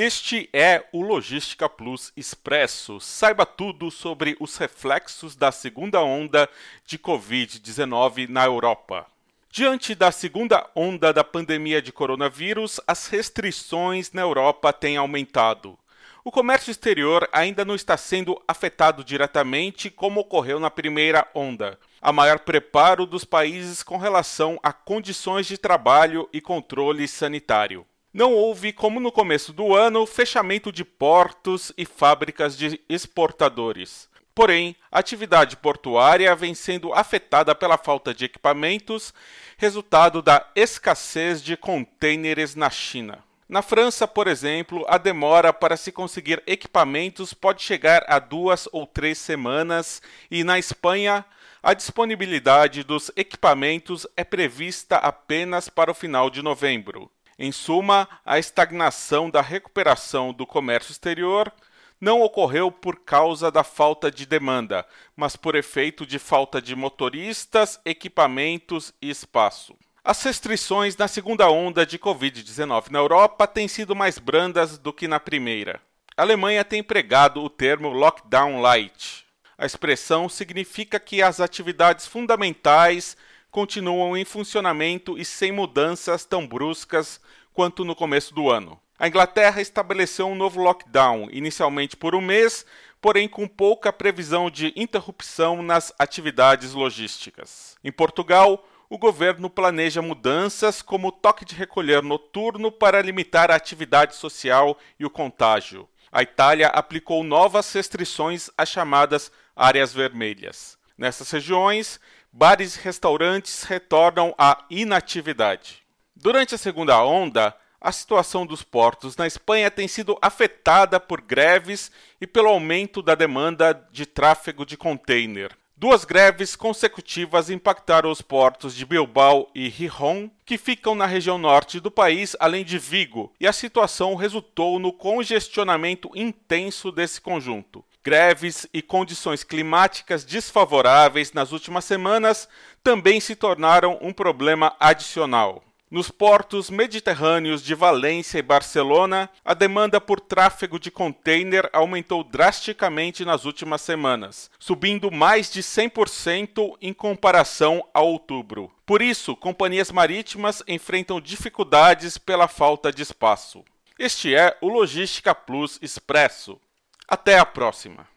Este é o Logística Plus Expresso. Saiba tudo sobre os reflexos da segunda onda de Covid-19 na Europa. Diante da segunda onda da pandemia de coronavírus, as restrições na Europa têm aumentado. O comércio exterior ainda não está sendo afetado diretamente como ocorreu na primeira onda. Há maior preparo dos países com relação a condições de trabalho e controle sanitário. Não houve, como no começo do ano, fechamento de portos e fábricas de exportadores. Porém, a atividade portuária vem sendo afetada pela falta de equipamentos, resultado da escassez de contêineres na China. Na França, por exemplo, a demora para se conseguir equipamentos pode chegar a duas ou três semanas, e na Espanha, a disponibilidade dos equipamentos é prevista apenas para o final de novembro. Em suma, a estagnação da recuperação do comércio exterior não ocorreu por causa da falta de demanda, mas por efeito de falta de motoristas, equipamentos e espaço. As restrições na segunda onda de Covid-19 na Europa têm sido mais brandas do que na primeira. A Alemanha tem empregado o termo lockdown light. A expressão significa que as atividades fundamentais continuam em funcionamento e sem mudanças tão bruscas quanto no começo do ano. A Inglaterra estabeleceu um novo lockdown, inicialmente por um mês, porém com pouca previsão de interrupção nas atividades logísticas. Em Portugal, o governo planeja mudanças como o toque de recolher noturno para limitar a atividade social e o contágio. A Itália aplicou novas restrições às chamadas áreas vermelhas. Nessas regiões, bares e restaurantes retornam à inatividade. Durante a segunda onda, a situação dos portos na Espanha tem sido afetada por greves e pelo aumento da demanda de tráfego de container. Duas greves consecutivas impactaram os portos de Bilbao e Gijón, que ficam na região norte do país, além de Vigo, e a situação resultou no congestionamento intenso desse conjunto. Greves e condições climáticas desfavoráveis nas últimas semanas também se tornaram um problema adicional. Nos portos mediterrâneos de Valência e Barcelona, a demanda por tráfego de container aumentou drasticamente nas últimas semanas, subindo mais de 100% em comparação a outubro. Por isso, companhias marítimas enfrentam dificuldades pela falta de espaço. Este é o Logística Plus Expresso. Até a próxima!